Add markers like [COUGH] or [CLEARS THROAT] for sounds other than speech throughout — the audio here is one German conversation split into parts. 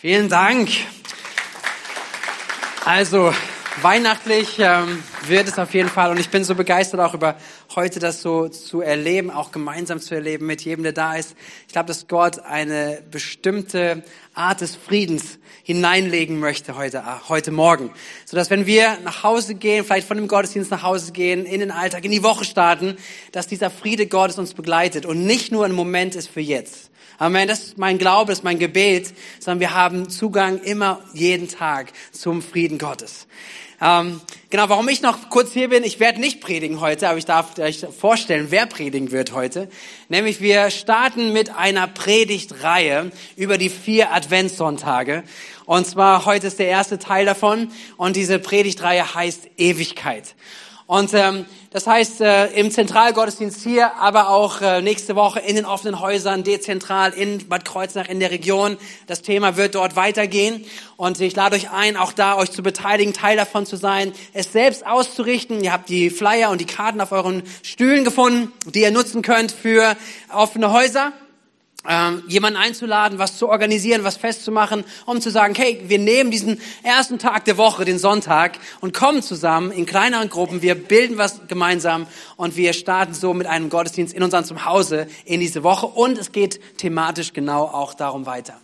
Vielen Dank. Also, weihnachtlich ähm, wird es auf jeden Fall und ich bin so begeistert auch über heute das so zu erleben, auch gemeinsam zu erleben mit jedem, der da ist. Ich glaube, dass Gott eine bestimmte Art des Friedens hineinlegen möchte heute, äh, heute Morgen. So dass wenn wir nach Hause gehen, vielleicht von dem Gottesdienst nach Hause gehen, in den Alltag, in die Woche starten, dass dieser Friede Gottes uns begleitet und nicht nur ein Moment ist für jetzt. Amen. Das ist mein Glaube, das ist mein Gebet, sondern wir haben Zugang immer jeden Tag zum Frieden Gottes. Ähm, genau, warum ich noch kurz hier bin, ich werde nicht predigen heute, aber ich darf euch vorstellen, wer predigen wird heute. Nämlich wir starten mit einer Predigtreihe über die vier Adventssonntage. Und zwar heute ist der erste Teil davon und diese Predigtreihe heißt Ewigkeit. Und ähm, das heißt, äh, im Zentralgottesdienst hier, aber auch äh, nächste Woche in den offenen Häusern, dezentral in Bad Kreuznach in der Region. Das Thema wird dort weitergehen. Und ich lade euch ein, auch da euch zu beteiligen, Teil davon zu sein, es selbst auszurichten. Ihr habt die Flyer und die Karten auf euren Stühlen gefunden, die ihr nutzen könnt für offene Häuser ähm, jemanden einzuladen, was zu organisieren, was festzumachen, um zu sagen, hey, wir nehmen diesen ersten Tag der Woche, den Sonntag, und kommen zusammen in kleineren Gruppen, wir bilden was gemeinsam und wir starten so mit einem Gottesdienst in unserem Zuhause in diese Woche und es geht thematisch genau auch darum weiter.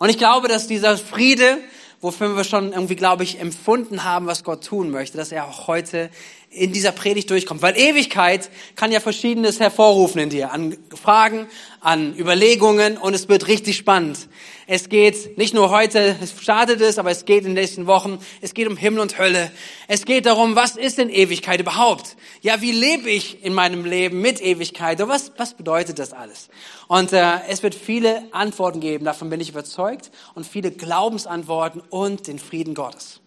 Und ich glaube, dass dieser Friede, wofür wir schon irgendwie, glaube ich, empfunden haben, was Gott tun möchte, dass er auch heute in dieser Predigt durchkommt. Weil Ewigkeit kann ja Verschiedenes hervorrufen in dir. An Fragen, an Überlegungen und es wird richtig spannend. Es geht nicht nur heute, es startet es, aber es geht in den nächsten Wochen. Es geht um Himmel und Hölle. Es geht darum, was ist denn Ewigkeit überhaupt? Ja, wie lebe ich in meinem Leben mit Ewigkeit? Und was, was bedeutet das alles? Und äh, es wird viele Antworten geben, davon bin ich überzeugt. Und viele Glaubensantworten und den Frieden Gottes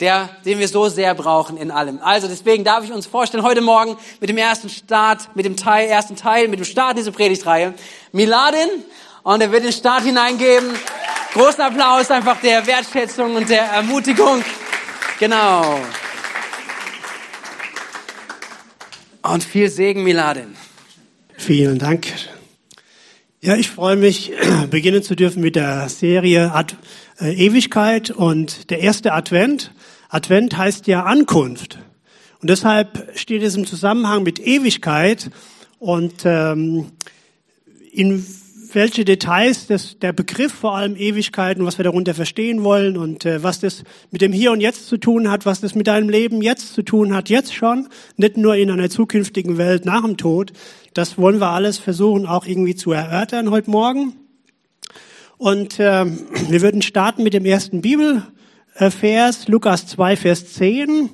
der, den wir so sehr brauchen in allem. Also deswegen darf ich uns vorstellen, heute Morgen mit dem ersten Start, mit dem Teil, ersten Teil, mit dem Start dieser Predigtreihe, Miladin, und er wird den Start hineingeben. Großen Applaus einfach der Wertschätzung und der Ermutigung. Genau. Und viel Segen, Miladin. Vielen Dank. Ja, ich freue mich, [CLEARS THROAT] beginnen zu dürfen mit der Serie Ad äh, Ewigkeit und der erste Advent. Advent heißt ja Ankunft. Und deshalb steht es im Zusammenhang mit Ewigkeit und ähm, in welche Details das, der Begriff vor allem Ewigkeit und was wir darunter verstehen wollen und äh, was das mit dem Hier und Jetzt zu tun hat, was das mit deinem Leben jetzt zu tun hat, jetzt schon, nicht nur in einer zukünftigen Welt nach dem Tod. Das wollen wir alles versuchen auch irgendwie zu erörtern heute Morgen. Und äh, wir würden starten mit dem ersten Bibel Vers, Lukas 2, Vers 10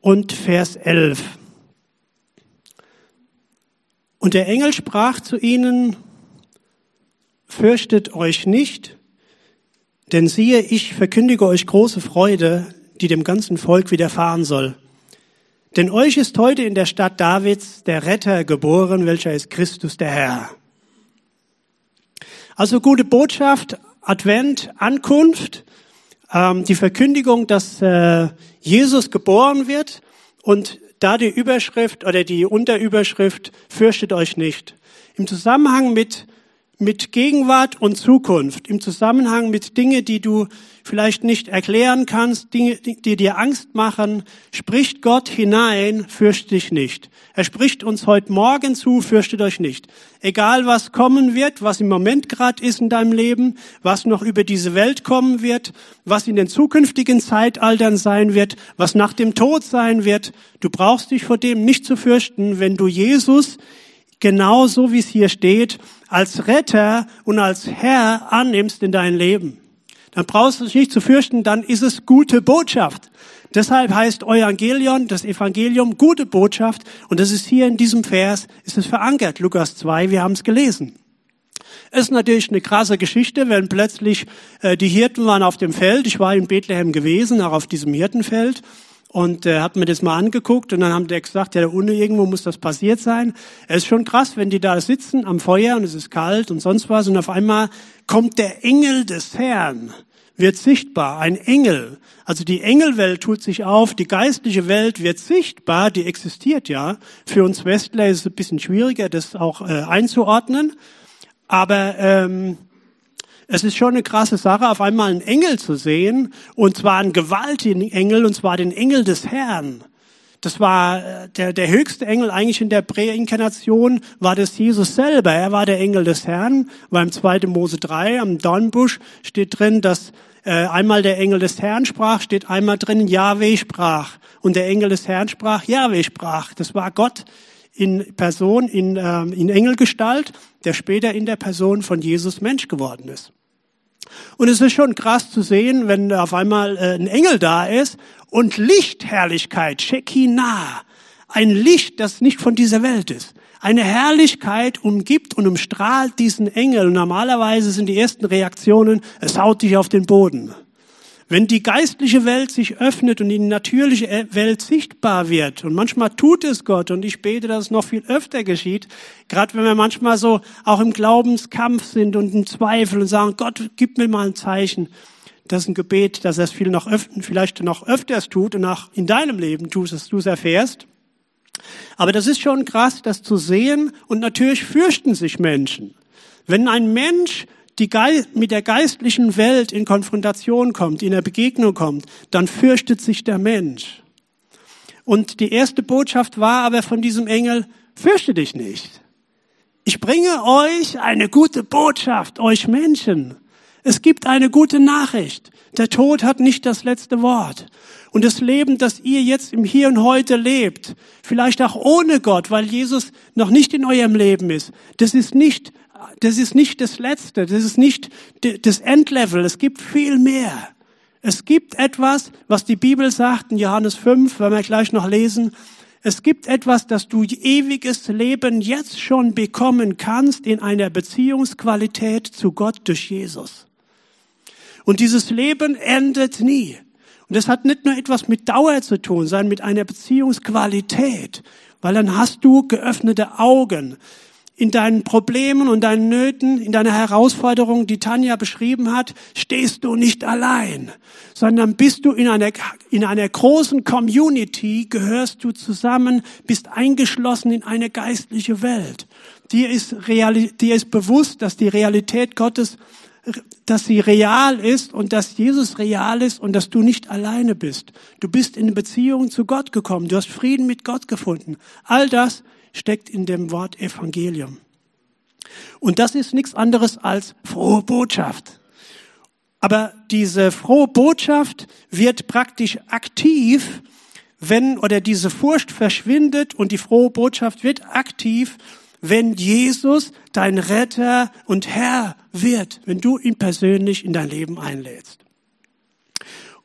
und Vers 11. Und der Engel sprach zu ihnen, fürchtet euch nicht, denn siehe, ich verkündige euch große Freude, die dem ganzen Volk widerfahren soll. Denn euch ist heute in der Stadt Davids der Retter geboren, welcher ist Christus der Herr. Also gute Botschaft, Advent, Ankunft ähm, die Verkündigung, dass äh, Jesus geboren wird und da die Überschrift oder die Unterüberschrift fürchtet euch nicht. Im Zusammenhang mit mit Gegenwart und Zukunft, im Zusammenhang mit Dinge, die du vielleicht nicht erklären kannst, Dinge, die dir Angst machen, spricht Gott hinein, fürchte dich nicht. Er spricht uns heute Morgen zu, fürchtet euch nicht. Egal was kommen wird, was im Moment gerade ist in deinem Leben, was noch über diese Welt kommen wird, was in den zukünftigen Zeitaltern sein wird, was nach dem Tod sein wird, du brauchst dich vor dem nicht zu fürchten, wenn du Jesus genau so wie es hier steht, als Retter und als Herr annimmst in dein Leben. Dann brauchst du dich nicht zu fürchten, dann ist es gute Botschaft. Deshalb heißt Evangelion, das Evangelium, gute Botschaft. Und das ist hier in diesem Vers, ist es verankert. Lukas 2, wir haben es gelesen. Es ist natürlich eine krasse Geschichte, wenn plötzlich äh, die Hirten waren auf dem Feld. Ich war in Bethlehem gewesen, auch auf diesem Hirtenfeld und äh, hat mir das mal angeguckt und dann haben die gesagt, ja, da unten irgendwo muss das passiert sein. Es ist schon krass, wenn die da sitzen am Feuer und es ist kalt und sonst was und auf einmal kommt der Engel des Herrn, wird sichtbar, ein Engel. Also die Engelwelt tut sich auf, die geistliche Welt wird sichtbar, die existiert ja. Für uns Westler ist es ein bisschen schwieriger, das auch äh, einzuordnen. Aber ähm, Es ist schon eine krasse Sache, auf einmal einen Engel zu sehen, und zwar einen gewaltigen Engel, und zwar den Engel des Herrn. Das war äh, der, der höchste Engel eigentlich in der Präinkarnation, war das Jesus selber. Er war der Engel des Herrn. Beim 2. Mose 3 am Dornbusch steht drin, dass äh, einmal der Engel des Herrn sprach, steht einmal drin, Yahweh sprach. Und der Engel des Herrn sprach, Yahweh sprach. Das war Gott in Person, in, äh, in Engelgestalt, der später in der Person von Jesus Mensch geworden ist. Und es ist schon krass zu sehen, wenn auf einmal äh, ein Engel da ist und Lichtherrlichkeit, Shekinah, ein Licht, das nicht von dieser Welt ist. Eine Herrlichkeit umgibt und umstrahlt diesen Engel. Normalerweise sind die ersten Reaktionen, es haut dich auf den Boden. Wenn die geistliche Welt sich öffnet und die natürliche Welt sichtbar wird, und manchmal tut es Gott, und ich bete, dass es noch viel öfter geschieht, gerade wenn wir manchmal so auch im Glaubenskampf sind und im Zweifel und sagen, Gott, gib mir mal ein Zeichen. Das ist ein Gebet, dass er es viel noch öfter, vielleicht noch öfters tut und auch in deinem Leben tust, dass du es erfährst. Aber das ist schon krass, das zu sehen, und natürlich fürchten sich Menschen. Wenn ein Mensch die mit der geistlichen Welt in Konfrontation kommt, in der Begegnung kommt, dann fürchtet sich der Mensch. Und die erste Botschaft war aber von diesem Engel, fürchte dich nicht. Ich bringe euch eine gute Botschaft, euch Menschen. Es gibt eine gute Nachricht. Der Tod hat nicht das letzte Wort. Und das Leben, das ihr jetzt im Hier und Heute lebt, vielleicht auch ohne Gott, weil Jesus noch nicht in eurem Leben ist, das ist nicht das ist nicht das Letzte, das ist nicht das Endlevel, es gibt viel mehr. Es gibt etwas, was die Bibel sagt in Johannes 5, werden wir gleich noch lesen. Es gibt etwas, das du ewiges Leben jetzt schon bekommen kannst in einer Beziehungsqualität zu Gott durch Jesus. Und dieses Leben endet nie. Und das hat nicht nur etwas mit Dauer zu tun, sondern mit einer Beziehungsqualität, weil dann hast du geöffnete Augen in deinen Problemen und deinen Nöten, in deiner Herausforderung, die Tanja beschrieben hat, stehst du nicht allein, sondern bist du in einer, in einer großen Community, gehörst du zusammen, bist eingeschlossen in eine geistliche Welt. Dir ist, real, dir ist bewusst, dass die Realität Gottes, dass sie real ist und dass Jesus real ist und dass du nicht alleine bist. Du bist in Beziehung zu Gott gekommen. Du hast Frieden mit Gott gefunden. All das steckt in dem Wort Evangelium. Und das ist nichts anderes als frohe Botschaft. Aber diese frohe Botschaft wird praktisch aktiv, wenn, oder diese Furcht verschwindet und die frohe Botschaft wird aktiv, wenn Jesus dein Retter und Herr wird, wenn du ihn persönlich in dein Leben einlädst.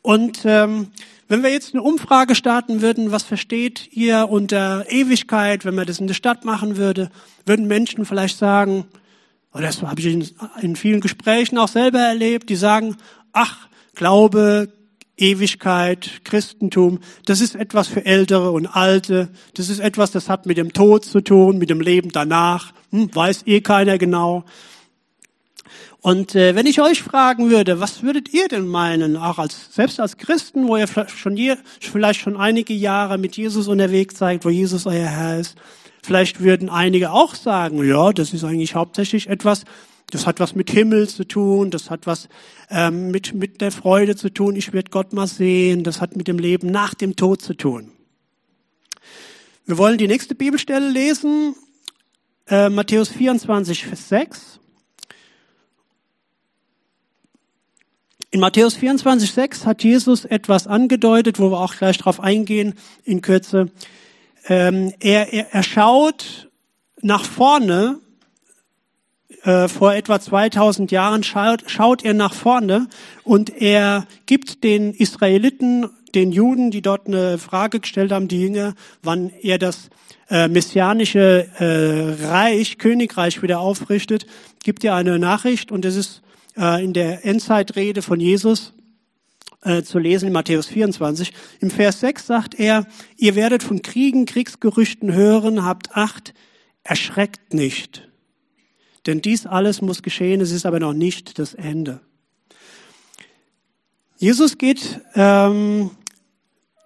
Und ähm, wenn wir jetzt eine Umfrage starten würden, was versteht ihr unter Ewigkeit, wenn man das in der Stadt machen würde, würden Menschen vielleicht sagen, und das habe ich in, in vielen Gesprächen auch selber erlebt, die sagen, ach, Glaube, Ewigkeit, Christentum, das ist etwas für Ältere und Alte, das ist etwas, das hat mit dem Tod zu tun, mit dem Leben danach, hm, weiß eh keiner genau. Und äh, wenn ich euch fragen würde, was würdet ihr denn meinen, auch als selbst als Christen, wo ihr schon hier, vielleicht schon einige Jahre mit Jesus unterwegs seid, wo Jesus euer Herr ist, vielleicht würden einige auch sagen, ja, das ist eigentlich hauptsächlich etwas, das hat was mit Himmel zu tun, das hat was ähm, mit mit der Freude zu tun. Ich werde Gott mal sehen. Das hat mit dem Leben nach dem Tod zu tun. Wir wollen die nächste Bibelstelle lesen, äh, Matthäus 24, Vers 6. In Matthäus 24, 6 hat Jesus etwas angedeutet, wo wir auch gleich drauf eingehen in Kürze. Ähm, er, er, er schaut nach vorne, äh, vor etwa 2000 Jahren schaut, schaut er nach vorne und er gibt den Israeliten, den Juden, die dort eine Frage gestellt haben, die Jünger, wann er das äh, messianische äh, Reich, Königreich wieder aufrichtet, gibt er eine Nachricht und es ist äh, in der Endzeitrede von Jesus äh, zu lesen in Matthäus 24. Im Vers 6 sagt er, ihr werdet von Kriegen, Kriegsgerüchten hören, habt Acht, erschreckt nicht. Denn dies alles muss geschehen, es ist aber noch nicht das Ende. Jesus geht ähm,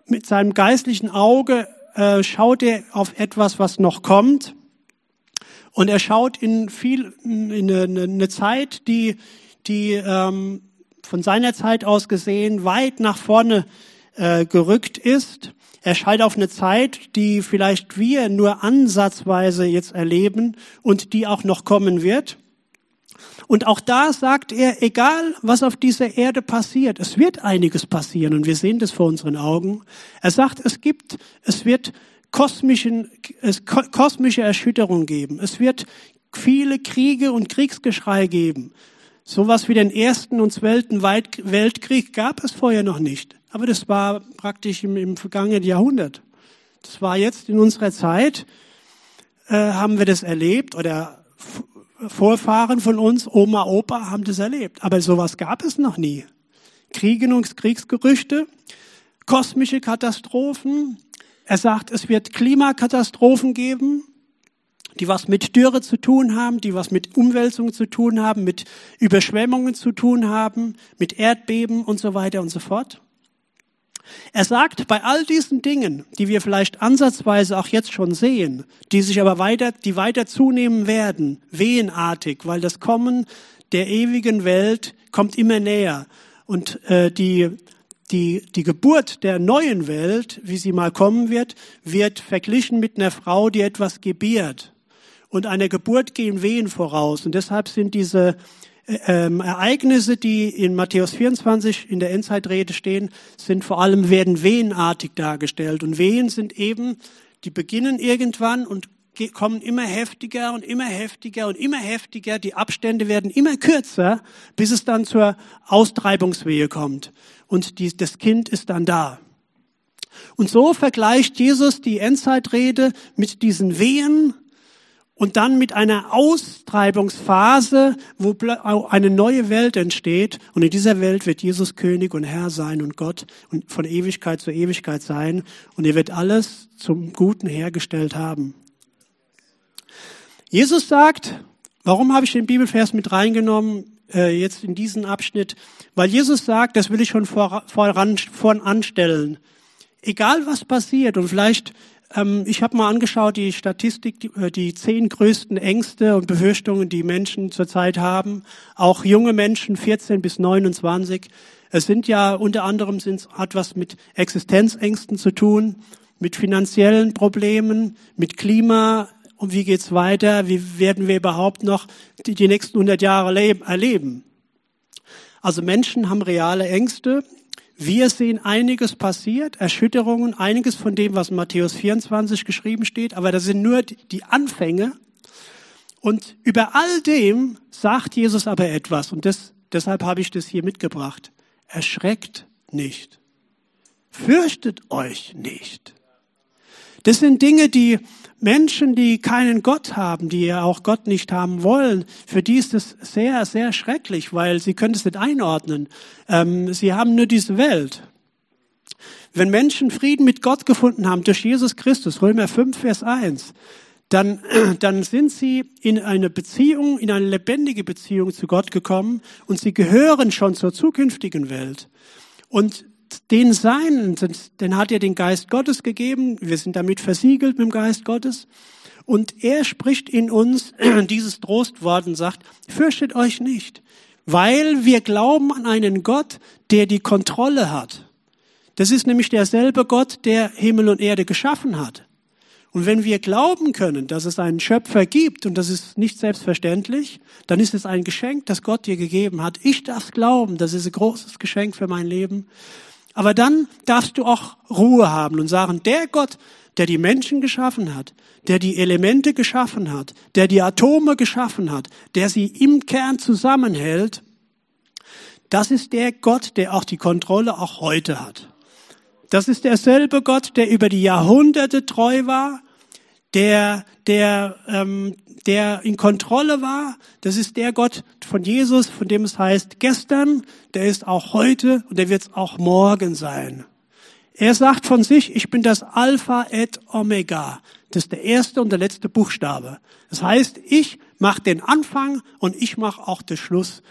mit seinem geistlichen Auge, äh, schaut er auf etwas, was noch kommt. Und er schaut in viel, in eine, eine Zeit, die die ähm, von seiner Zeit aus gesehen weit nach vorne äh, gerückt ist. Er scheint auf eine Zeit, die vielleicht wir nur ansatzweise jetzt erleben und die auch noch kommen wird. Und auch da sagt er, egal was auf dieser Erde passiert, es wird einiges passieren und wir sehen das vor unseren Augen. Er sagt, es gibt, es wird kosmischen, es kosmische Erschütterung geben. Es wird viele Kriege und Kriegsgeschrei geben. Sowas wie den ersten und zweiten Weltkrieg gab es vorher noch nicht. Aber das war praktisch im, im vergangenen Jahrhundert. Das war jetzt in unserer Zeit, äh, haben wir das erlebt oder Vorfahren von uns, Oma, Opa, haben das erlebt. Aber sowas gab es noch nie. Kriege und Kriegsgerüchte, kosmische Katastrophen. Er sagt, es wird Klimakatastrophen geben, die was mit Dürre zu tun haben, die was mit Umwälzung zu tun haben, mit Überschwemmungen zu tun haben, mit Erdbeben und so weiter und so fort. Er sagt, bei all diesen Dingen, die wir vielleicht ansatzweise auch jetzt schon sehen, die sich aber weiter, die weiter zunehmen werden, wehenartig, weil das Kommen der ewigen Welt kommt immer näher. Und äh, die, die, die Geburt der neuen Welt, wie sie mal kommen wird, wird verglichen mit einer Frau, die etwas gebiert. Und einer Geburt gehen Wehen voraus. Und deshalb sind diese ähm, Ereignisse, die in Matthäus 24 in der Endzeitrede stehen, sind vor allem, werden wehenartig dargestellt. Und Wehen sind eben, die beginnen irgendwann und kommen immer heftiger und immer heftiger und immer heftiger. Die Abstände werden immer kürzer, bis es dann zur Austreibungswehe kommt. Und die, das Kind ist dann da. Und so vergleicht Jesus die Endzeitrede mit diesen Wehen, und dann mit einer Austreibungsphase, wo eine neue Welt entsteht. Und in dieser Welt wird Jesus König und Herr sein und Gott und von Ewigkeit zu Ewigkeit sein. Und er wird alles zum Guten hergestellt haben. Jesus sagt, warum habe ich den Bibelvers mit reingenommen, äh, jetzt in diesen Abschnitt? Weil Jesus sagt, das will ich schon voran, voran stellen. Egal was passiert, und vielleicht ähm, ich habe mal angeschaut, die Statistik, die, äh, die zehn größten Ängste und Befürchtungen, die Menschen zurzeit haben. Auch junge Menschen, 14 bis 29. Es sind ja unter anderem sind, hat was mit Existenzängsten zu tun, mit finanziellen Problemen, mit Klima. Und wie geht's weiter? Wie werden wir überhaupt noch die, die nächsten 100 Jahre erleben? Also Menschen haben reale Ängste. Wir sehen einiges passiert, Erschütterungen, einiges von dem, was in Matthäus 24 geschrieben steht, aber das sind nur die Anfänge. Und über all dem sagt Jesus aber etwas und das, deshalb habe ich das hier mitgebracht. Erschreckt nicht. Fürchtet euch nicht. Das sind Dinge, die Menschen, die keinen Gott haben, die ja auch Gott nicht haben wollen, für die ist es sehr, sehr schrecklich, weil sie können es nicht einordnen. Ähm, sie haben nur diese Welt. Wenn Menschen Frieden mit Gott gefunden haben durch Jesus Christus, Römer 5, Vers 1, dann, [CLEARS THROAT] dann sind sie in eine Beziehung, in eine lebendige Beziehung zu Gott gekommen und sie gehören schon zur zukünftigen Welt. Und den Seinen, den hat er den Geist Gottes gegeben. Wir sind damit versiegelt mit dem Geist Gottes. Und er spricht in uns [CLEARS THROAT] dieses Trostwort und sagt, fürchtet euch nicht, weil wir glauben an einen Gott, der die Kontrolle hat. Das ist nämlich derselbe Gott, der Himmel und Erde geschaffen hat. Und wenn wir glauben können, dass es einen Schöpfer gibt, und das ist nicht selbstverständlich, dann ist es ein Geschenk, das Gott dir gegeben hat. Ich darf glauben, das ist ein großes Geschenk für mein Leben. Aber dann darfst du auch Ruhe haben und sagen, der Gott, der die Menschen geschaffen hat, der die Elemente geschaffen hat, der die Atome geschaffen hat, der sie im Kern zusammenhält, das ist der Gott, der auch die Kontrolle auch heute hat. Das ist derselbe Gott, der über die Jahrhunderte treu war, der, der, ähm, der in Kontrolle war. Das ist der Gott von Jesus, von dem es heißt gestern, der ist auch heute und der wird es auch morgen sein. Er sagt von sich, ich bin das Alpha et Omega. Das ist der erste und der letzte Buchstabe. Das heißt, ich mache den Anfang und ich mache auch den Schluss.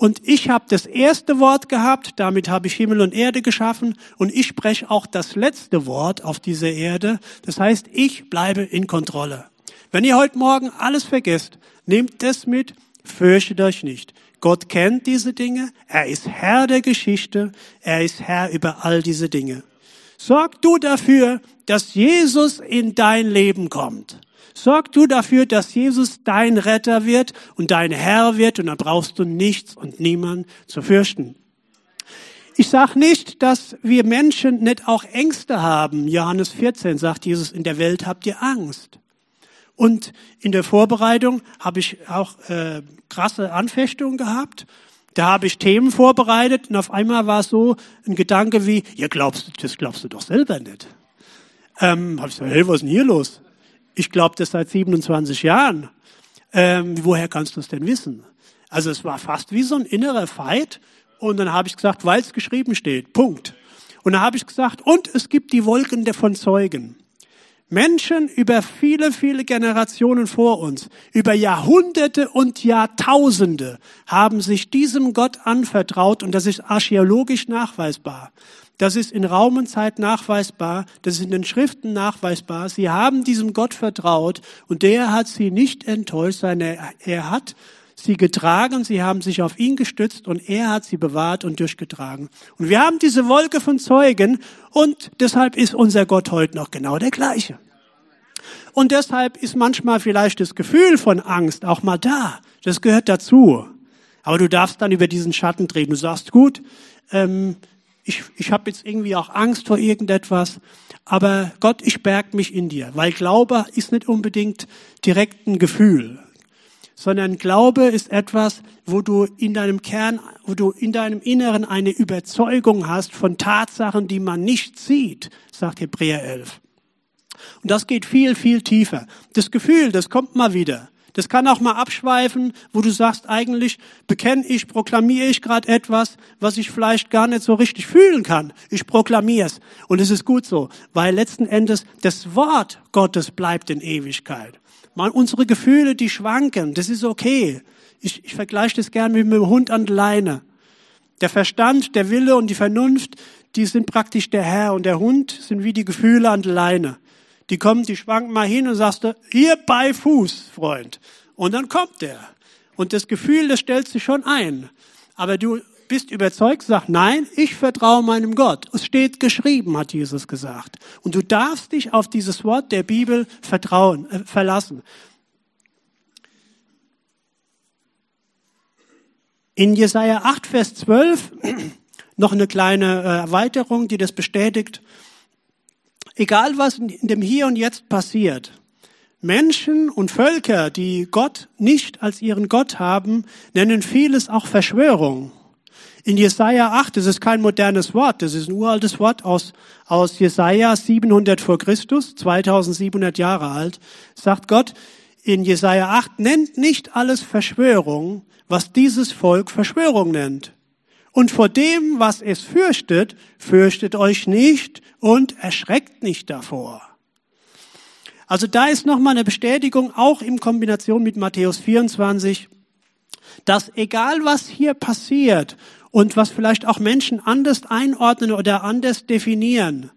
Und ich habe das erste Wort gehabt, damit habe ich Himmel und Erde geschaffen und ich spreche auch das letzte Wort auf dieser Erde. Das heißt, ich bleibe in Kontrolle. Wenn ihr heute Morgen alles vergesst, nehmt das mit, fürchtet euch nicht. Gott kennt diese Dinge. Er ist Herr der Geschichte. Er ist Herr über all diese Dinge. Sorg du dafür, dass Jesus in dein Leben kommt. Sorg du dafür, dass Jesus dein Retter wird und dein Herr wird und dann brauchst du nichts und niemand zu fürchten. Ich sage nicht, dass wir Menschen nicht auch Ängste haben. Johannes 14 sagt Jesus, in der Welt habt ihr Angst. Und in der Vorbereitung habe ich auch äh, krasse Anfechtungen gehabt. Da habe ich Themen vorbereitet und auf einmal war es so ein Gedanke wie, ja glaubst, das glaubst du doch selber nicht. Ähm, habe ich gesagt, hey, was ist denn hier los? Ich glaube das seit 27 Jahren. Ähm, woher kannst du es denn wissen? Also es war fast wie so ein innerer Fight. Und dann habe ich gesagt, weil es geschrieben steht. Punkt. Und dann habe ich gesagt, und es gibt die Wolken der von Zeugen. Menschen über viele, viele Generationen vor uns, über Jahrhunderte und Jahrtausende haben sich diesem Gott anvertraut und das ist archäologisch nachweisbar. Das ist in Raum und Zeit nachweisbar, das ist in den Schriften nachweisbar. Sie haben diesem Gott vertraut und der hat sie nicht enttäuscht, sondern er hat sie getragen, sie haben sich auf ihn gestützt und er hat sie bewahrt und durchgetragen. Und wir haben diese Wolke von Zeugen und deshalb ist unser Gott heute noch genau der gleiche. Und deshalb ist manchmal vielleicht das Gefühl von Angst auch mal da. Das gehört dazu. Aber du darfst dann über diesen Schatten treten. Du sagst, gut, ähm, ich, ich habe jetzt irgendwie auch Angst vor irgendetwas, aber Gott, ich berg mich in dir, weil Glaube ist nicht unbedingt direkt ein Gefühl sondern Glaube ist etwas, wo du in deinem Kern, wo du in deinem Inneren eine Überzeugung hast von Tatsachen, die man nicht sieht, sagt Hebräer 11. Und das geht viel, viel tiefer. Das Gefühl, das kommt mal wieder. Das kann auch mal abschweifen, wo du sagst, eigentlich bekenne ich, proklamiere ich gerade etwas, was ich vielleicht gar nicht so richtig fühlen kann. Ich proklamiere es. Und es ist gut so, weil letzten Endes das Wort Gottes bleibt in Ewigkeit. Man, unsere Gefühle, die schwanken, das ist okay. Ich, ich vergleiche das gern mit einem Hund an der Leine. Der Verstand, der Wille und die Vernunft, die sind praktisch der Herr und der Hund sind wie die Gefühle an der Leine. Die kommen, die schwanken mal hin und sagst du, hier bei Fuß, Freund. Und dann kommt der. Und das Gefühl, das stellt sich schon ein. Aber du bist überzeugt, sag nein, ich vertraue meinem Gott. Es steht geschrieben, hat Jesus gesagt. Und du darfst dich auf dieses Wort der Bibel vertrauen, äh, verlassen. In Jesaja 8, Vers 12 [CLEARS THROAT] noch eine kleine äh, Erweiterung, die das bestätigt. Egal was in dem Hier und Jetzt passiert, Menschen und Völker, die Gott nicht als ihren Gott haben, nennen vieles auch Verschwörung. In Jesaja 8, das ist kein modernes Wort, das ist ein uraltes Wort aus, aus Jesaja 700 vor Christus, 2700 Jahre alt, sagt Gott in Jesaja 8, nennt nicht alles Verschwörung, was dieses Volk Verschwörung nennt. Und vor dem, was es fürchtet, fürchtet euch nicht und erschreckt nicht davor. Also da ist nochmal eine Bestätigung, auch in Kombination mit Matthäus 24, dass egal was hier passiert und was vielleicht auch Menschen anders einordnen oder anders definieren.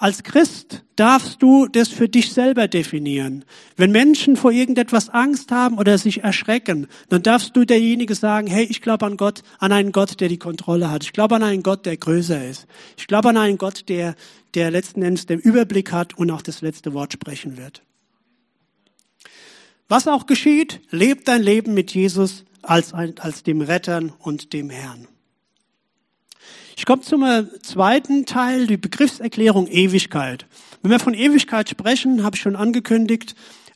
Als Christ darfst du das für dich selber definieren. Wenn Menschen vor irgendetwas Angst haben oder sich erschrecken, dann darfst du derjenige sagen, hey, ich glaube an Gott, an einen Gott, der die Kontrolle hat. Ich glaube an einen Gott, der größer ist. Ich glaube an einen Gott, der, der letzten Endes den Überblick hat und auch das letzte Wort sprechen wird. Was auch geschieht, lebt dein Leben mit Jesus als, als dem Rettern und dem Herrn. Ich komme zum zweiten Teil, die Begriffserklärung Ewigkeit. Wenn wir von Ewigkeit sprechen, habe ich schon angekündigt,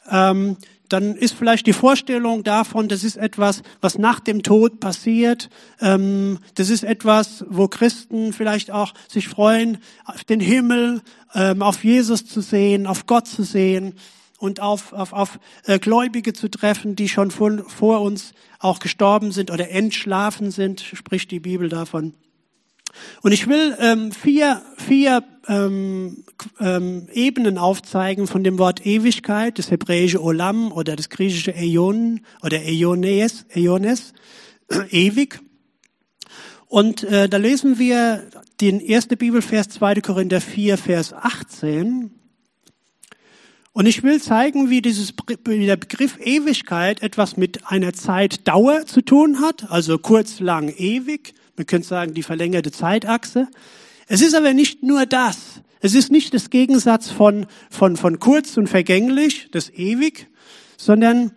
ähm, dann ist vielleicht die Vorstellung davon, das ist etwas, was nach dem Tod passiert. Ähm, das ist etwas, wo Christen vielleicht auch sich freuen, auf den Himmel, ähm, auf Jesus zu sehen, auf Gott zu sehen und auf, auf, auf äh, Gläubige zu treffen, die schon vor, vor uns auch gestorben sind oder entschlafen sind, spricht die Bibel davon. Und ich will ähm, vier, vier ähm, ähm, Ebenen aufzeigen von dem Wort Ewigkeit, das hebräische Olam oder das griechische Äon oder Äones, Äones [CLEARS THROAT] ewig. Und äh, da lesen wir den ersten Bibelvers 2. Korinther 4, Vers 18. Und ich will zeigen, wie, dieses, wie der Begriff Ewigkeit etwas mit einer Zeitdauer zu tun hat, also kurz, lang, ewig. Man könnte sagen, die verlängerte Zeitachse. Es ist aber nicht nur das. Es ist nicht das Gegensatz von, von, von kurz und vergänglich, das ewig, sondern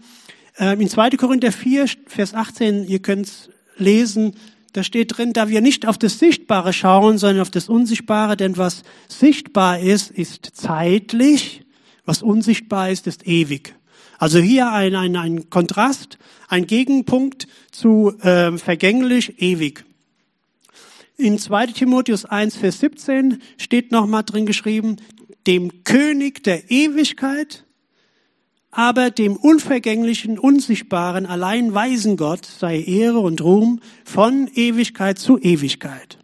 äh, in 2. Korinther 4, Vers 18, ihr könnt es lesen, da steht drin, da wir nicht auf das Sichtbare schauen, sondern auf das Unsichtbare, denn was sichtbar ist, ist zeitlich, was unsichtbar ist, ist ewig. Also hier ein, ein, ein Kontrast, ein Gegenpunkt zu äh, vergänglich, ewig. In 2 Timotheus 1, Vers 17 steht nochmal drin geschrieben, dem König der Ewigkeit, aber dem unvergänglichen, unsichtbaren, allein weisen Gott sei Ehre und Ruhm von Ewigkeit zu Ewigkeit.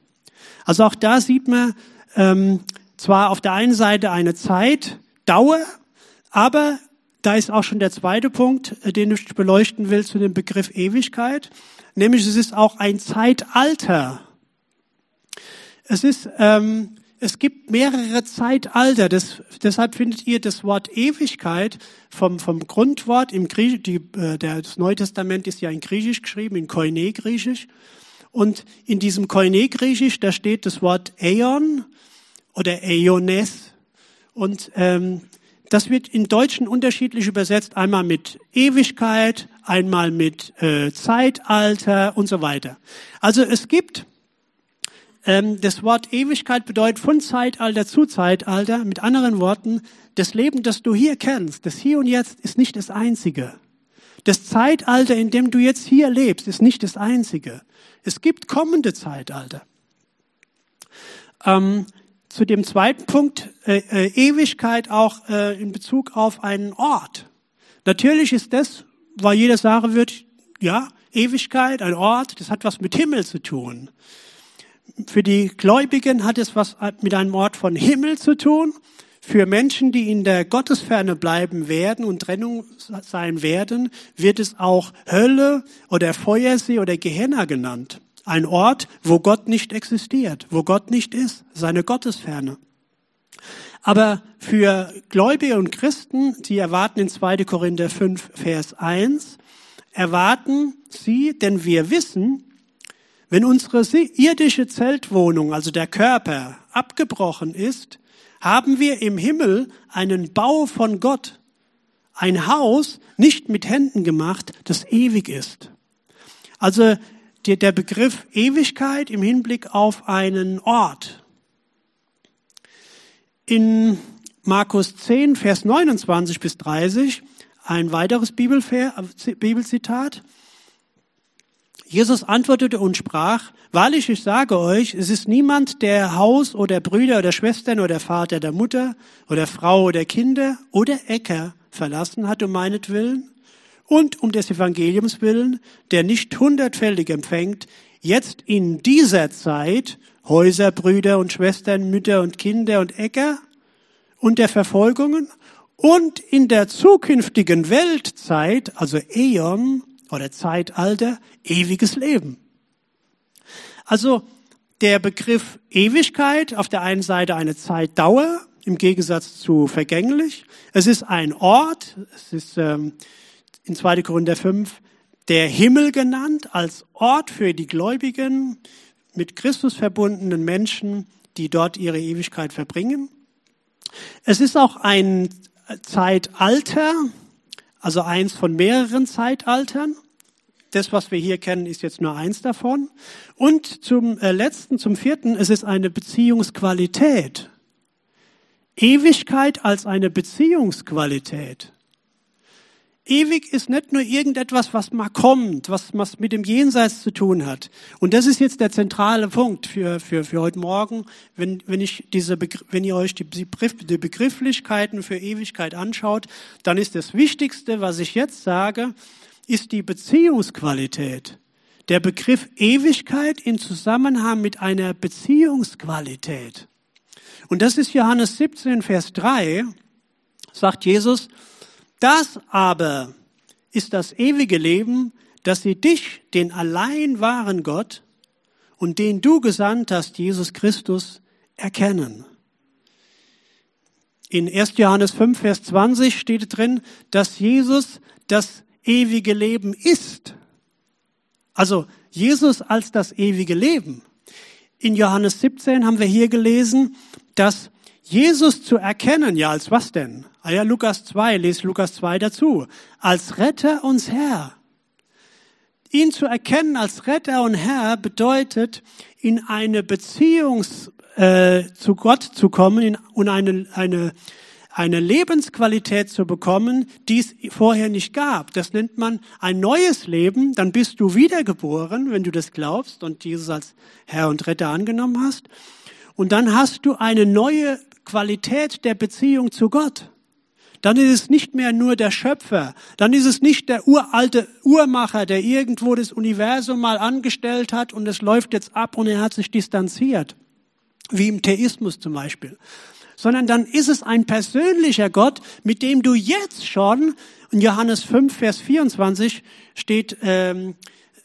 Also auch da sieht man ähm, zwar auf der einen Seite eine Zeitdauer, aber da ist auch schon der zweite Punkt, äh, den ich beleuchten will zu dem Begriff Ewigkeit, nämlich es ist auch ein Zeitalter. Es ist ähm, es gibt mehrere Zeitalter. Das, deshalb findet ihr das Wort Ewigkeit vom, vom Grundwort im Griechisch, die, äh, das Neue Testament ist ja in Griechisch geschrieben, in Koine-Griechisch. Und in diesem Koine-Griechisch, da steht das Wort Äon oder Äones. Und ähm, das wird in Deutschen unterschiedlich übersetzt, einmal mit Ewigkeit, einmal mit äh, Zeitalter und so weiter. Also es gibt das Wort Ewigkeit bedeutet von Zeitalter zu Zeitalter. Mit anderen Worten, das Leben, das du hier kennst, das Hier und Jetzt, ist nicht das Einzige. Das Zeitalter, in dem du jetzt hier lebst, ist nicht das Einzige. Es gibt kommende Zeitalter. Ähm, zu dem zweiten Punkt, äh, äh, Ewigkeit auch äh, in Bezug auf einen Ort. Natürlich ist das, weil jeder sagen wird, ja, Ewigkeit, ein Ort, das hat was mit Himmel zu tun. Für die Gläubigen hat es was mit einem Ort von Himmel zu tun. Für Menschen, die in der Gottesferne bleiben werden und Trennung sein werden, wird es auch Hölle oder Feuersee oder Gehenna genannt. Ein Ort, wo Gott nicht existiert, wo Gott nicht ist, seine Gottesferne. Aber für Gläubige und Christen, die erwarten in 2. Korinther 5, Vers 1, erwarten sie, denn wir wissen, wenn unsere irdische Zeltwohnung, also der Körper, abgebrochen ist, haben wir im Himmel einen Bau von Gott, ein Haus nicht mit Händen gemacht, das ewig ist. Also der Begriff Ewigkeit im Hinblick auf einen Ort. In Markus 10, Vers 29 bis 30, ein weiteres Bibelzitat. Jesus antwortete und sprach, Wahrlich, ich sage euch, es ist niemand, der Haus oder Brüder oder Schwestern oder Vater der Mutter oder Frau oder Kinder oder Äcker verlassen hat um meinetwillen und um des Evangeliums willen, der nicht hundertfältig empfängt, jetzt in dieser Zeit Häuser, Brüder und Schwestern, Mütter und Kinder und Äcker und der Verfolgungen und in der zukünftigen Weltzeit, also Äon, oder Zeitalter, ewiges Leben. Also der Begriff Ewigkeit, auf der einen Seite eine Zeitdauer, im Gegensatz zu vergänglich. Es ist ein Ort, es ist ähm, in 2. Korinther 5 der Himmel genannt als Ort für die Gläubigen, mit Christus verbundenen Menschen, die dort ihre Ewigkeit verbringen. Es ist auch ein Zeitalter, also eins von mehreren Zeitaltern. Das, was wir hier kennen, ist jetzt nur eins davon. Und zum äh, letzten, zum vierten, es ist eine Beziehungsqualität. Ewigkeit als eine Beziehungsqualität. Ewig ist nicht nur irgendetwas, was mal kommt, was, was mit dem Jenseits zu tun hat. Und das ist jetzt der zentrale Punkt für, für, für heute Morgen, wenn, wenn, ich diese wenn ihr euch die, die Begrifflichkeiten für Ewigkeit anschaut, dann ist das Wichtigste, was ich jetzt sage, ist die Beziehungsqualität. Der Begriff Ewigkeit in Zusammenhang mit einer Beziehungsqualität. Und das ist Johannes 17, Vers 3, sagt Jesus, das aber ist das ewige Leben, dass sie dich, den allein wahren Gott und den du gesandt hast, Jesus Christus, erkennen. In 1. Johannes 5, Vers 20 steht drin, dass Jesus das ewige Leben ist. Also Jesus als das ewige Leben. In Johannes 17 haben wir hier gelesen, dass Jesus zu erkennen, ja, als was denn? Ah ja, Lukas 2, lest Lukas 2 dazu. Als Retter und Herr. Ihn zu erkennen als Retter und Herr bedeutet, in eine Beziehung äh, zu Gott zu kommen in, und eine, eine, eine Lebensqualität zu bekommen, die es vorher nicht gab. Das nennt man ein neues Leben. Dann bist du wiedergeboren, wenn du das glaubst und Jesus als Herr und Retter angenommen hast. Und dann hast du eine neue Qualität der Beziehung zu Gott. Dann ist es nicht mehr nur der Schöpfer. Dann ist es nicht der uralte Uhrmacher, der irgendwo das Universum mal angestellt hat und es läuft jetzt ab und er hat sich distanziert. Wie im Theismus zum Beispiel. Sondern dann ist es ein persönlicher Gott, mit dem du jetzt schon, in Johannes 5, Vers 24 steht, ähm,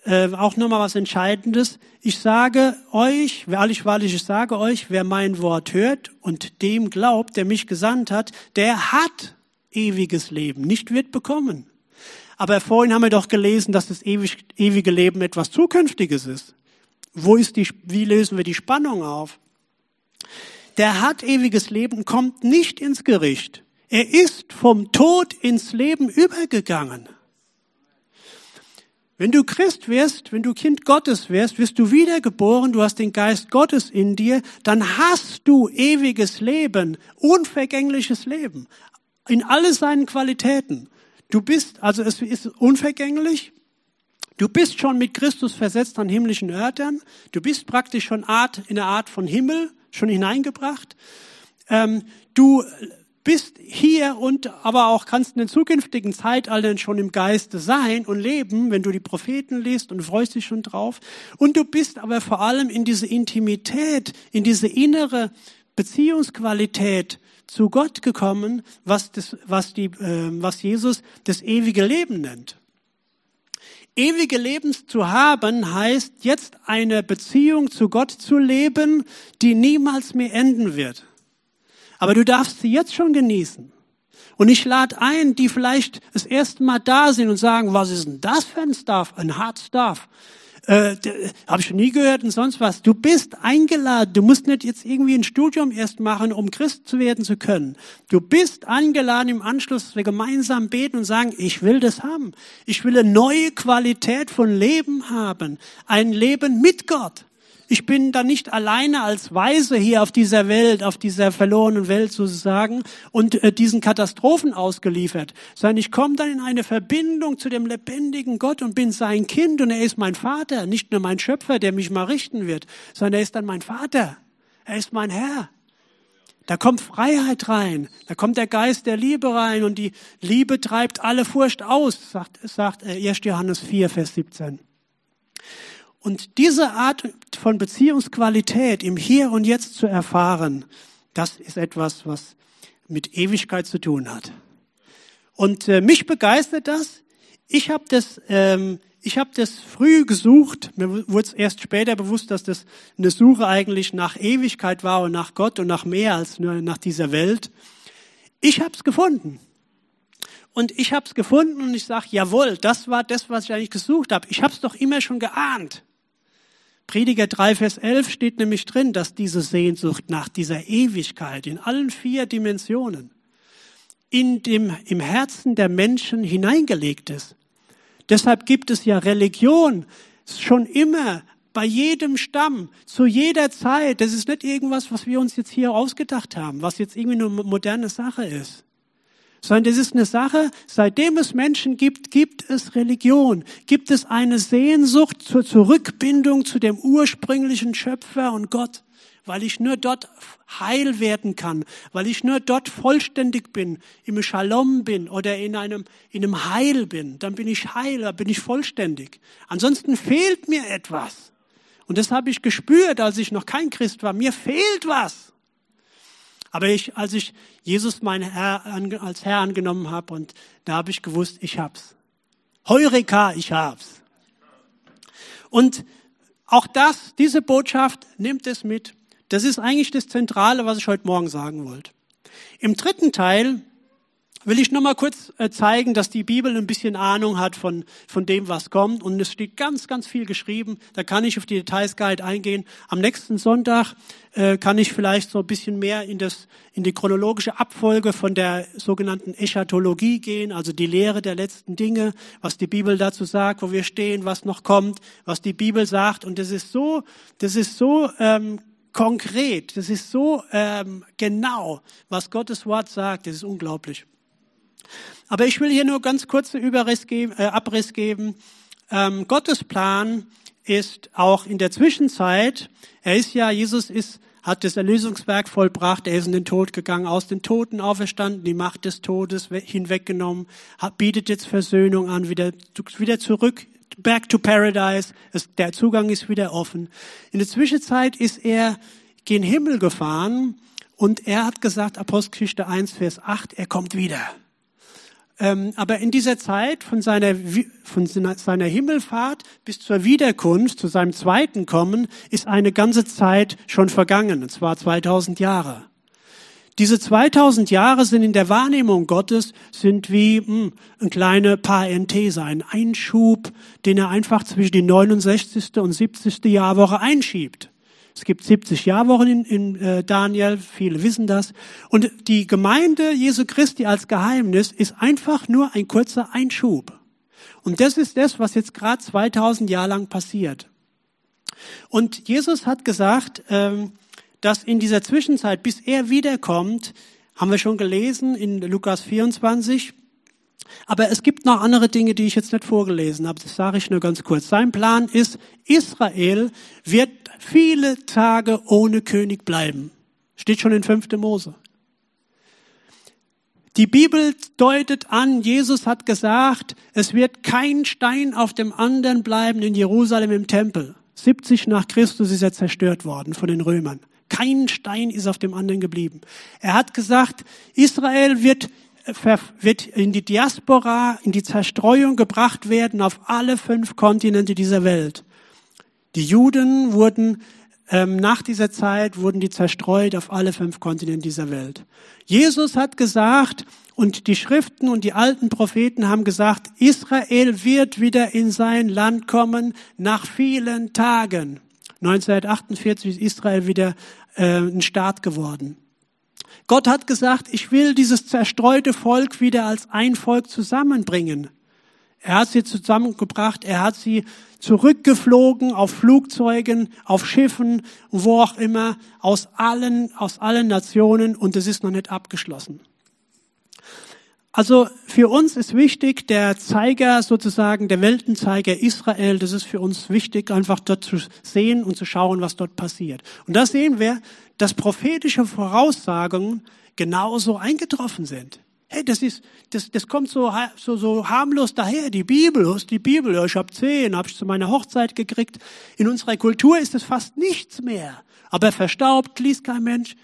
äh, auch nochmal was Entscheidendes. Ich sage euch, wahrlich, wahrlich, ich sage euch, wer mein Wort hört und dem glaubt, der mich gesandt hat, der hat ewiges Leben, nicht wird bekommen. Aber vorhin haben wir doch gelesen, dass das ewig, ewige Leben etwas Zukünftiges ist. Wo ist die, wie lösen wir die Spannung auf? Der hat ewiges Leben, kommt nicht ins Gericht. Er ist vom Tod ins Leben übergegangen. Wenn du Christ wirst, wenn du Kind Gottes wirst, wirst du wiedergeboren, du hast den Geist Gottes in dir, dann hast du ewiges Leben, unvergängliches Leben, in alle seinen Qualitäten. Du bist, also es ist unvergänglich, du bist schon mit Christus versetzt an himmlischen Örtern, du bist praktisch schon Art, in eine Art von Himmel schon hineingebracht. Ähm, du bist hier und aber auch kannst in den zukünftigen Zeitaltern schon im Geiste sein und leben, wenn du die Propheten liest und freust dich schon drauf. Und du bist aber vor allem in diese Intimität, in diese innere Beziehungsqualität zu Gott gekommen, was, das, was, die, äh, was Jesus das ewige Leben nennt. Ewige Leben zu haben heißt jetzt eine Beziehung zu Gott zu leben, die niemals mehr enden wird. Aber du darfst sie jetzt schon genießen. Und ich lade ein, die vielleicht das erste Mal da sind und sagen, was ist denn das für ein Stuff, ein Hard Stuff? Äh, Habe ich schon nie gehört und sonst was. Du bist eingeladen. Du musst nicht jetzt irgendwie ein Studium erst machen, um Christ zu werden zu können. Du bist eingeladen im Anschluss, dass wir gemeinsam beten und sagen, ich will das haben. Ich will eine neue Qualität von Leben haben. Ein Leben mit Gott. Ich bin da nicht alleine als Weise hier auf dieser Welt, auf dieser verlorenen Welt sozusagen und äh, diesen Katastrophen ausgeliefert, sondern ich komme dann in eine Verbindung zu dem lebendigen Gott und bin sein Kind und er ist mein Vater, nicht nur mein Schöpfer, der mich mal richten wird, sondern er ist dann mein Vater. Er ist mein Herr. Da kommt Freiheit rein, da kommt der Geist der Liebe rein und die Liebe treibt alle Furcht aus, sagt, sagt 1. Äh, Johannes 4, Vers 17. Und diese Art von Beziehungsqualität im Hier und Jetzt zu erfahren, das ist etwas, was mit Ewigkeit zu tun hat. Und äh, mich begeistert das. Ich habe das, ähm, ich habe das früh gesucht. Mir wurde es erst später bewusst, dass das eine Suche eigentlich nach Ewigkeit war und nach Gott und nach mehr als nur nach dieser Welt. Ich habe es gefunden. Und ich habe es gefunden und ich sage, jawohl, das war das, was ich eigentlich gesucht habe. Ich habe es doch immer schon geahnt. Prediger 3, Vers 11 steht nämlich drin, dass diese Sehnsucht nach dieser Ewigkeit in allen vier Dimensionen in dem, im Herzen der Menschen hineingelegt ist. Deshalb gibt es ja Religion schon immer bei jedem Stamm, zu jeder Zeit. Das ist nicht irgendwas, was wir uns jetzt hier ausgedacht haben, was jetzt irgendwie eine moderne Sache ist sondern das ist eine Sache, seitdem es Menschen gibt, gibt es Religion, gibt es eine Sehnsucht zur Zurückbindung zu dem ursprünglichen Schöpfer und Gott, weil ich nur dort heil werden kann, weil ich nur dort vollständig bin, im Shalom bin oder in einem, in einem Heil bin, dann bin ich heil, dann bin ich vollständig. Ansonsten fehlt mir etwas. Und das habe ich gespürt, als ich noch kein Christ war. Mir fehlt was. Aber ich, als ich Jesus mein Herr, als Herr angenommen habe, und da habe ich gewusst, ich hab's. Heureka, ich hab's. Und auch das, diese Botschaft, nimmt es mit. Das ist eigentlich das Zentrale, was ich heute Morgen sagen wollte. Im dritten Teil will ich noch mal kurz äh, zeigen, dass die Bibel ein bisschen Ahnung hat von, von dem, was kommt. Und es steht ganz, ganz viel geschrieben. Da kann ich auf die Details gar nicht eingehen. Am nächsten Sonntag äh, kann ich vielleicht so ein bisschen mehr in, das, in die chronologische Abfolge von der sogenannten Eschatologie gehen, also die Lehre der letzten Dinge, was die Bibel dazu sagt, wo wir stehen, was noch kommt, was die Bibel sagt. Und das ist so, das ist so ähm, konkret, das ist so ähm, genau, was Gottes Wort sagt. Das ist unglaublich. Aber ich will hier nur ganz kurzen Überriss geben, äh, Abriss geben. Ähm, Gottes Plan ist auch in der Zwischenzeit, er ist ja, Jesus ist, hat das Erlösungswerk vollbracht, er ist in den Tod gegangen, aus den Toten auferstanden, die Macht des Todes hinweggenommen, hat, bietet jetzt Versöhnung an, wieder, wieder zurück, back to paradise, es, der Zugang ist wieder offen. In der Zwischenzeit ist er gen Himmel gefahren und er hat gesagt, Apostelgeschichte 1, Vers 8, er kommt wieder. Ähm, aber in dieser Zeit von seiner, von seiner Himmelfahrt bis zur Wiederkunft, zu seinem zweiten Kommen, ist eine ganze Zeit schon vergangen, und zwar 2000 Jahre. Diese 2000 Jahre sind in der Wahrnehmung Gottes sind wie mh, hm, ein kleiner Parenthese, ein Einschub, den er einfach zwischen die 69. und 70. Jahrwoche einschiebt. Es gibt 70 Jahrwochen in, in äh, Daniel, viele wissen das. Und die Gemeinde Jesu Christi als Geheimnis ist einfach nur ein kurzer Einschub. Und das ist das, was jetzt gerade 2000 Jahre lang passiert. Und Jesus hat gesagt, ähm, dass in dieser Zwischenzeit, bis er wiederkommt, haben wir schon gelesen in Lukas 24, aber es gibt noch andere Dinge, die ich jetzt nicht vorgelesen habe. Das sage ich nur ganz kurz. Sein Plan ist, Israel wird viele Tage ohne König bleiben. Steht schon in 5. Mose. Die Bibel deutet an, Jesus hat gesagt, es wird kein Stein auf dem anderen bleiben in Jerusalem im Tempel. 70 nach Christus ist er zerstört worden von den Römern. Kein Stein ist auf dem anderen geblieben. Er hat gesagt, Israel wird wird in die Diaspora, in die Zerstreuung gebracht werden auf alle fünf Kontinente dieser Welt. Die Juden wurden ähm, nach dieser Zeit wurden die zerstreut auf alle fünf Kontinente dieser Welt. Jesus hat gesagt, und die Schriften und die alten Propheten haben gesagt, Israel wird wieder in sein Land kommen nach vielen Tagen. 1948 ist Israel wieder äh, ein Staat geworden. Gott hat gesagt, ich will dieses zerstreute Volk wieder als ein Volk zusammenbringen. Er hat sie zusammengebracht, er hat sie zurückgeflogen auf Flugzeugen, auf Schiffen, wo auch immer, aus allen, aus allen Nationen und es ist noch nicht abgeschlossen. Also für uns ist wichtig, der Zeiger sozusagen, der Weltenzeiger Israel, das ist für uns wichtig, einfach dort zu sehen und zu schauen, was dort passiert. Und da sehen wir, dass prophetische Voraussagungen genauso eingetroffen sind. Hey, das ist, das, das kommt so, so, so harmlos daher. Die Bibel, ist die Bibel? Ich habe zehn, habe ich zu meiner Hochzeit gekriegt. In unserer Kultur ist es fast nichts mehr. Aber verstaubt, liest kein Mensch.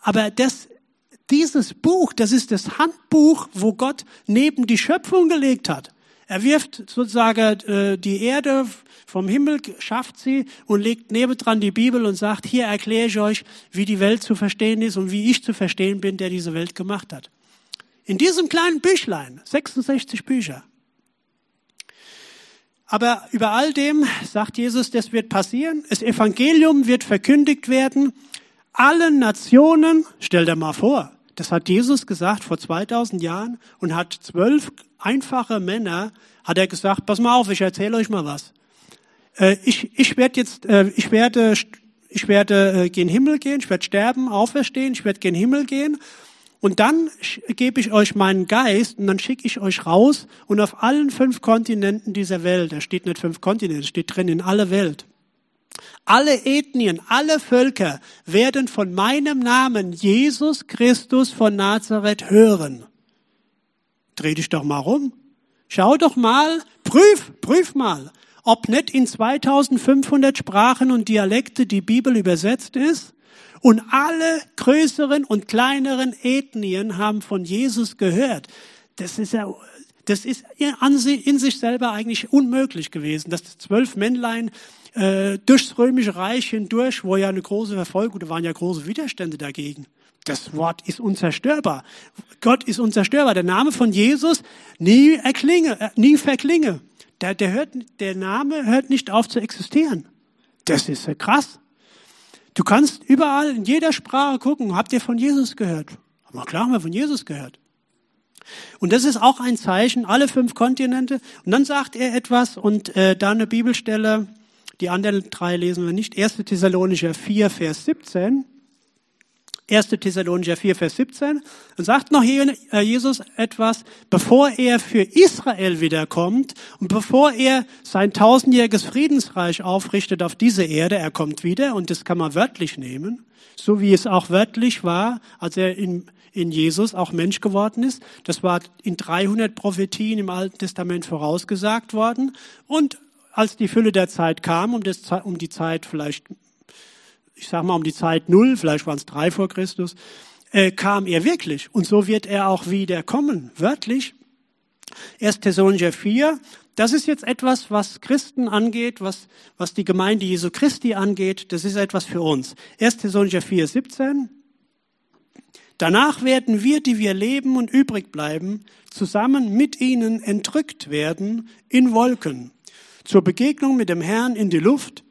Aber das dieses Buch, das ist das Handbuch, wo Gott neben die Schöpfung gelegt hat. Er wirft sozusagen äh, die Erde vom Himmel, schafft sie und legt nebendran die Bibel und sagt, hier erkläre ich euch, wie die Welt zu verstehen ist und wie ich zu verstehen bin, der diese Welt gemacht hat. In diesem kleinen Büchlein, 66 Bücher. Aber über all dem sagt Jesus, das wird passieren. Das Evangelium wird verkündigt werden. Allen Nationen, stell dir mal vor, das hat Jesus gesagt vor 2000 Jahren und hat zwölf einfache Männer, hat er gesagt, pass mal auf, ich erzähle euch mal was. Äh, ich, ich werde jetzt, äh, ich werde, ich werde äh, gen Himmel gehen, ich werde sterben, auferstehen, ich werde gen Himmel gehen und dann gebe ich euch meinen Geist und dann schicke ich euch raus und auf allen fünf Kontinenten dieser Welt, da steht nicht fünf Kontinente, steht drin in alle Welt. Alle Ethnien, alle Völker werden von meinem Namen Jesus Christus von Nazareth hören. Dreh dich doch mal rum. Schau doch mal, prüf, prüf mal, ob nicht in 2500 Sprachen und Dialekte die Bibel übersetzt ist. Und alle größeren und kleineren Ethnien haben von Jesus gehört. Das ist ja, das ist in sich selber eigentlich unmöglich gewesen, dass zwölf Männlein äh, durchs römische Reich hindurch, wo ja eine große Verfolgung, da waren ja große Widerstände dagegen. Das Wort ist unzerstörbar. Gott ist unzerstörbar. Der Name von Jesus nie erklinge, äh, nie verklinge. Der, der, hört, der Name hört nicht auf zu existieren. Das ist krass. Du kannst überall in jeder Sprache gucken, habt ihr von Jesus gehört? Aber klar haben wir von Jesus gehört. Und das ist auch ein Zeichen, alle fünf Kontinente. Und dann sagt er etwas und äh, da eine Bibelstelle, die anderen drei lesen wir nicht. 1. Thessalonicher 4, Vers 17. 1. Thessalonicher 4, Vers 17. Und sagt noch äh, Jesus etwas, bevor er für Israel wiederkommt und bevor er sein tausendjähriges Friedensreich aufrichtet auf diese Erde, er kommt wieder und das kann man wörtlich nehmen, so wie es auch wörtlich war, als er in, in Jesus auch Mensch geworden ist. Das war in 300 Prophetien im Alten Testament vorausgesagt worden und als die Fülle der Zeit kam, um, das, um die Zeit vielleicht ich sage mal um die Zeit null, vielleicht waren es drei vor Christus, äh, kam er wirklich. Und so wird er auch wieder kommen, wörtlich. 1. Thessalonicher 4, das ist jetzt etwas, was Christen angeht, was, was die Gemeinde Jesu Christi angeht, das ist etwas für uns. 1. Thessalonicher 4, 17. Danach werden wir, die wir leben und übrig bleiben, zusammen mit ihnen entrückt werden in Wolken zur Begegnung mit dem Herrn in die Luft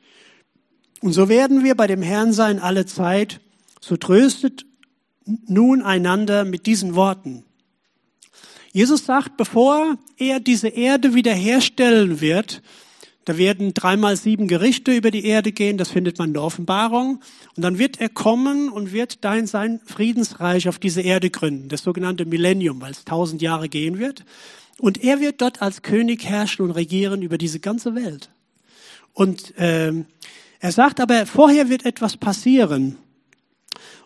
und so werden wir bei dem Herrn sein alle Zeit. So tröstet nun einander mit diesen Worten. Jesus sagt, bevor er diese Erde wiederherstellen wird, da werden dreimal sieben Gerichte über die Erde gehen, das findet man in der Offenbarung. Und dann wird er kommen und wird dahin sein Friedensreich auf diese Erde gründen, das sogenannte Millennium, weil es tausend Jahre gehen wird. Und er wird dort als König herrschen und regieren über diese ganze Welt. Und ähm, er sagt aber, vorher wird etwas passieren.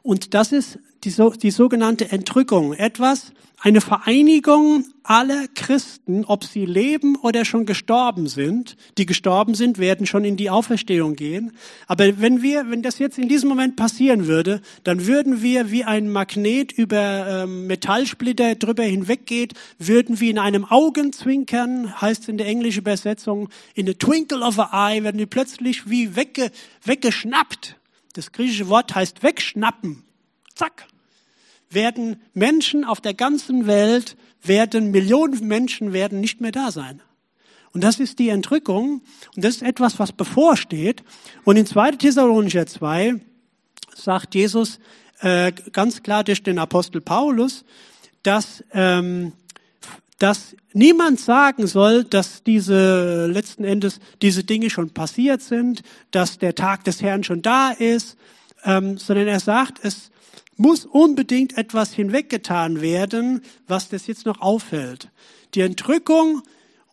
Und das ist die, die sogenannte Entrückung. Etwas, eine Vereinigung aller Christen, ob sie leben oder schon gestorben sind. Die gestorben sind, werden schon in die Auferstehung gehen. Aber wenn wir, wenn das jetzt in diesem Moment passieren würde, dann würden wir wie ein Magnet über ähm, Metallsplitter drüber hinweggeht, würden wir in einem Augenzwinkern, heißt in der englischen Übersetzung, in a twinkle of an eye, werden wir plötzlich wie wegge, weggeschnappt. Das griechische Wort heißt wegschnappen. Zack werden Menschen auf der ganzen Welt, werden Millionen Menschen werden nicht mehr da sein. Und das ist die Entrückung. Und das ist etwas, was bevorsteht. Und in 2. Thessalonicher 2 sagt Jesus äh, ganz klar durch den Apostel Paulus, dass, ähm, dass niemand sagen soll, dass diese letzten Endes diese Dinge schon passiert sind, dass der Tag des Herrn schon da ist, ähm, sondern er sagt, es muss unbedingt etwas hinweggetan werden, was das jetzt noch auffällt. Die Entrückung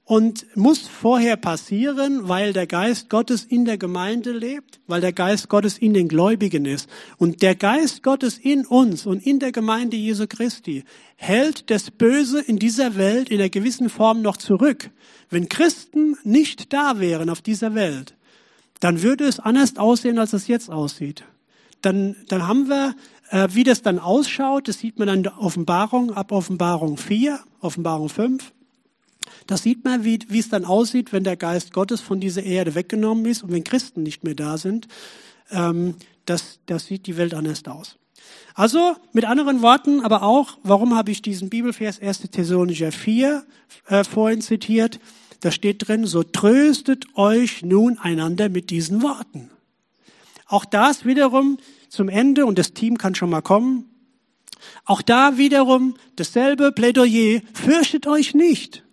und muss vorher passieren, weil der Geist Gottes in der Gemeinde lebt, weil der Geist Gottes in den Gläubigen ist. Und der Geist Gottes in uns und in der Gemeinde Jesu Christi hält das Böse in dieser Welt in einer gewissen Form noch zurück. Wenn Christen nicht da wären auf dieser Welt, dann würde es anders aussehen, als es jetzt aussieht. Dann, dann haben wir äh, wie das dann ausschaut, das sieht man an der Offenbarung, ab Offenbarung 4, Offenbarung 5. Da sieht man, wie, wie es dann aussieht, wenn der Geist Gottes von dieser Erde weggenommen ist und wenn Christen nicht mehr da sind. Ähm, das, das sieht die Welt anders aus. Also mit anderen Worten, aber auch, warum habe ich diesen Bibelvers 1. Thessalonicher 4 äh, vorhin zitiert? Da steht drin, so tröstet euch nun einander mit diesen Worten. Auch das wiederum zum Ende und das Team kann schon mal kommen. Auch da wiederum dasselbe Plädoyer. Fürchtet euch nicht.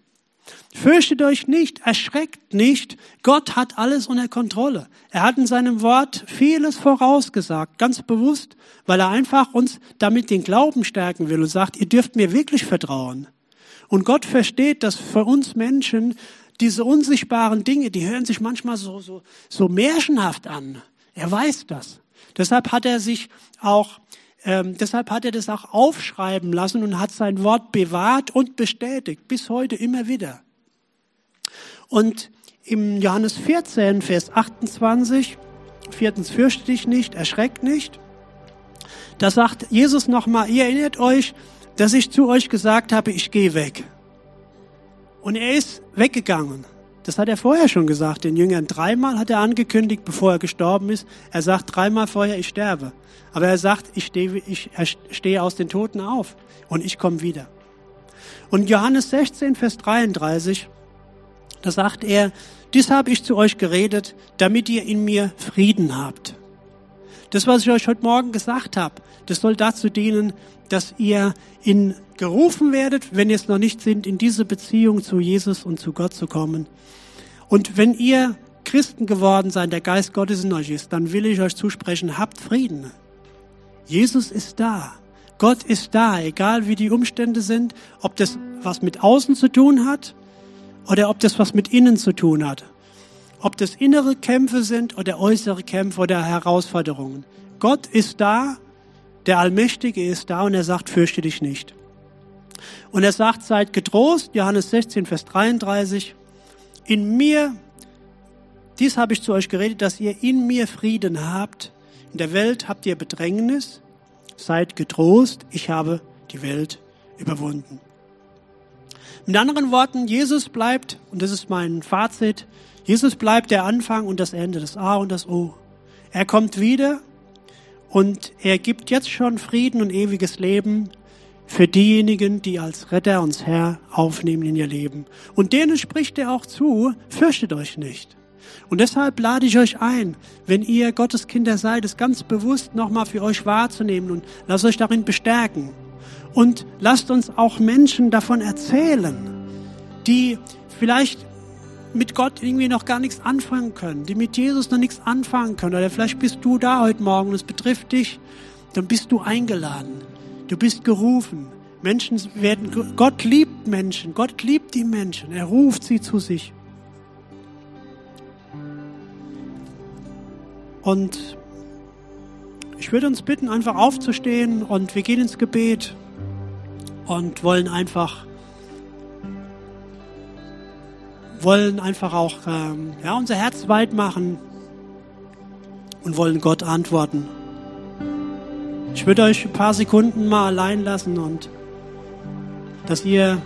Fürchtet euch nicht, erschreckt nicht. Gott hat alles unter Kontrolle. Er hat in seinem Wort vieles vorausgesagt, ganz bewusst, weil er einfach uns damit den Glauben stärken will und sagt, ihr dürft mir wirklich vertrauen. Und Gott versteht, dass für uns Menschen diese unsichtbaren Dinge, die hören sich manchmal so, so, so märchenhaft an. Er weiß das. Deshalb hat er sich auch, ähm, deshalb hat er das auch aufschreiben lassen und hat sein Wort bewahrt und bestätigt, bis heute immer wieder. Und im Johannes 14, Vers 28, viertens, fürchte dich nicht, erschreckt nicht. Da sagt Jesus nochmal, ihr erinnert euch, dass ich zu euch gesagt habe, ich gehe weg. Und er ist weggegangen. das hat er vorher schon gesagt, den Jüngern. Dreimal hat er angekündigt, bevor er gestorben ist. Er sagt dreimal vorher, ich sterbe. Aber er sagt, ich stehe, ich stehe aus den Toten auf und ich komme wieder. Und Johannes 16, Vers 33, da sagt er, dies habe ich zu euch geredet, damit ihr in mir Frieden habt. Das, was ich euch heute Morgen gesagt habe, das soll dazu dienen, dass ihr in gerufen werdet, wenn ihr es noch nicht sind, in diese Beziehung zu Jesus und zu Gott zu kommen. Und wenn ihr Christen geworden seid, der Geist Gottes in euch ist, dann will ich euch zusprechen, habt Frieden. Jesus ist da. Gott ist da, egal wie die Umstände sind, ob das was mit außen zu tun hat oder ob das was mit innen zu tun hat. Ob das innere Kämpfe sind oder äußere Kämpfe oder Herausforderungen. Gott ist da, der Allmächtige ist da und er sagt, fürchte dich nicht. Und er sagt, seid getrost, Johannes 16, Vers 33, in mir, dies habe ich zu euch geredet, dass ihr in mir Frieden habt. In der Welt habt ihr Bedrängnis, seid getrost, ich habe die Welt überwunden. Mit anderen Worten, Jesus bleibt, und das ist mein Fazit, Jesus bleibt der Anfang und das Ende, das A und das O. Er kommt wieder und er gibt jetzt schon Frieden und ewiges Leben für diejenigen, die als Retter uns Herr aufnehmen in ihr Leben. Und denen spricht er auch zu, fürchtet euch nicht. Und deshalb lade ich euch ein, wenn ihr Gottes Kinder seid, es ganz bewusst nochmal für euch wahrzunehmen und lasst euch darin bestärken. Und lasst uns auch Menschen davon erzählen, die vielleicht mit Gott irgendwie noch gar nichts anfangen können, die mit Jesus noch nichts anfangen können. Oder vielleicht bist du da heute Morgen und es betrifft dich, dann bist du eingeladen. Du bist gerufen. Menschen werden, Gott liebt Menschen. Gott liebt die Menschen. Er ruft sie zu sich. Und ich würde uns bitten, einfach aufzustehen und wir gehen ins Gebet und wollen einfach, wollen einfach auch ähm, ja, unser Herz weit machen und wollen Gott antworten. Ich würde euch ein paar Sekunden mal allein lassen und dass ihr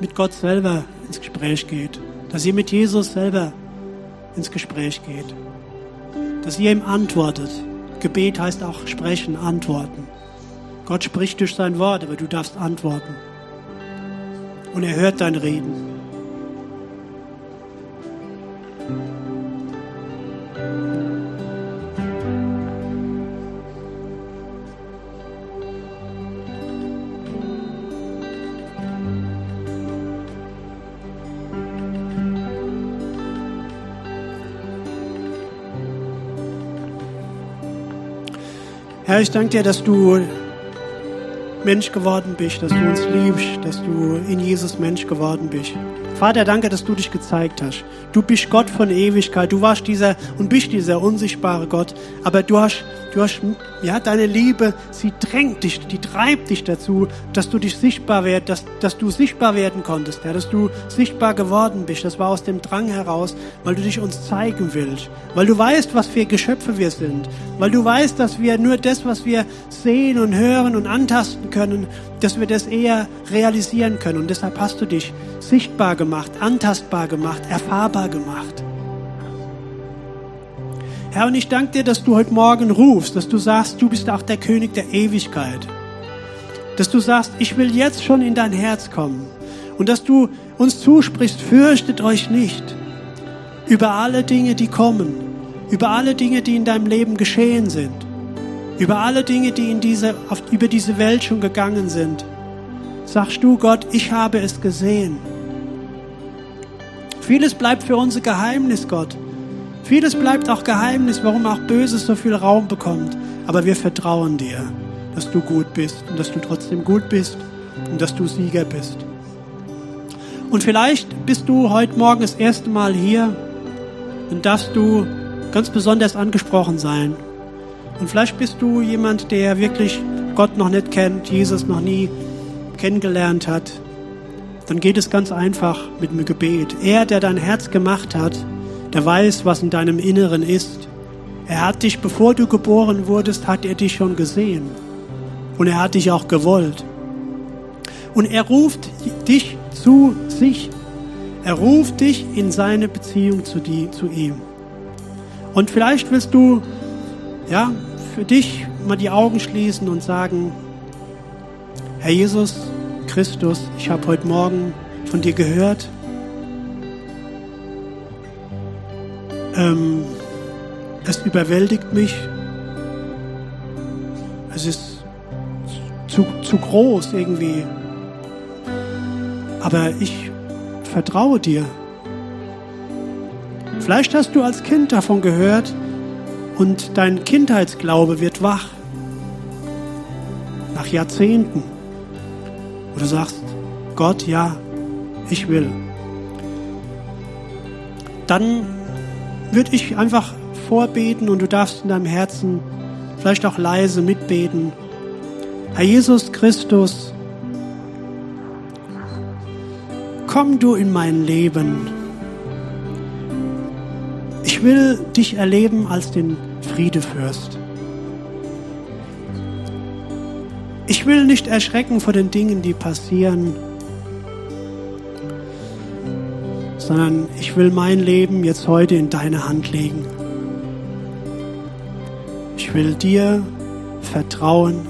mit Gott selber ins Gespräch geht, dass ihr mit Jesus selber ins Gespräch geht, dass ihr ihm antwortet. Gebet heißt auch sprechen, antworten. Gott spricht durch sein Wort, aber du darfst antworten. Und er hört dein Reden. Herr, ich danke dir, dass du Mensch geworden bist, dass du uns liebst, dass du in Jesus Mensch geworden bist. Vater, danke, dass du dich gezeigt hast. Du bist Gott von Ewigkeit. Du warst dieser und bist dieser unsichtbare Gott. Aber du hast Du hast, ja, deine Liebe, sie drängt dich, die treibt dich dazu, dass du dich sichtbar werd, dass, dass du sichtbar werden konntest, ja, dass du sichtbar geworden bist. Das war aus dem Drang heraus, weil du dich uns zeigen willst, weil du weißt, was für Geschöpfe wir sind, weil du weißt, dass wir nur das, was wir sehen und hören und antasten können, dass wir das eher realisieren können. Und deshalb hast du dich sichtbar gemacht, antastbar gemacht, erfahrbar gemacht. Herr, und ich danke dir, dass du heute Morgen rufst, dass du sagst, du bist auch der König der Ewigkeit. Dass du sagst, ich will jetzt schon in dein Herz kommen. Und dass du uns zusprichst, fürchtet euch nicht über alle Dinge, die kommen, über alle Dinge, die in deinem Leben geschehen sind, über alle Dinge, die in diese, auf, über diese Welt schon gegangen sind. Sagst du, Gott, ich habe es gesehen. Vieles bleibt für uns ein Geheimnis, Gott. Vieles bleibt auch Geheimnis, warum auch Böses so viel Raum bekommt. Aber wir vertrauen dir, dass du gut bist und dass du trotzdem gut bist und dass du Sieger bist. Und vielleicht bist du heute Morgen das erste Mal hier und darfst du ganz besonders angesprochen sein. Und vielleicht bist du jemand, der wirklich Gott noch nicht kennt, Jesus noch nie kennengelernt hat. Dann geht es ganz einfach mit dem Gebet. Er, der dein Herz gemacht hat, der weiß, was in deinem Inneren ist. Er hat dich, bevor du geboren wurdest, hat er dich schon gesehen. Und er hat dich auch gewollt. Und er ruft dich zu sich. Er ruft dich in seine Beziehung zu, die, zu ihm. Und vielleicht willst du, ja, für dich mal die Augen schließen und sagen, Herr Jesus Christus, ich habe heute Morgen von dir gehört. Ähm, es überwältigt mich. Es ist zu, zu groß irgendwie. Aber ich vertraue dir. Vielleicht hast du als Kind davon gehört und dein Kindheitsglaube wird wach. Nach Jahrzehnten. Du sagst, Gott, ja, ich will. Dann würde ich einfach vorbeten und du darfst in deinem Herzen vielleicht auch leise mitbeten. Herr Jesus Christus, komm du in mein Leben. Ich will dich erleben als den Friedefürst. Ich will nicht erschrecken vor den Dingen, die passieren, sondern ich will mein Leben jetzt heute in deine Hand legen. Ich will dir vertrauen.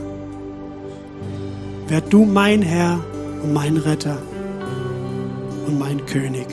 Werd du mein Herr und mein Retter und mein König.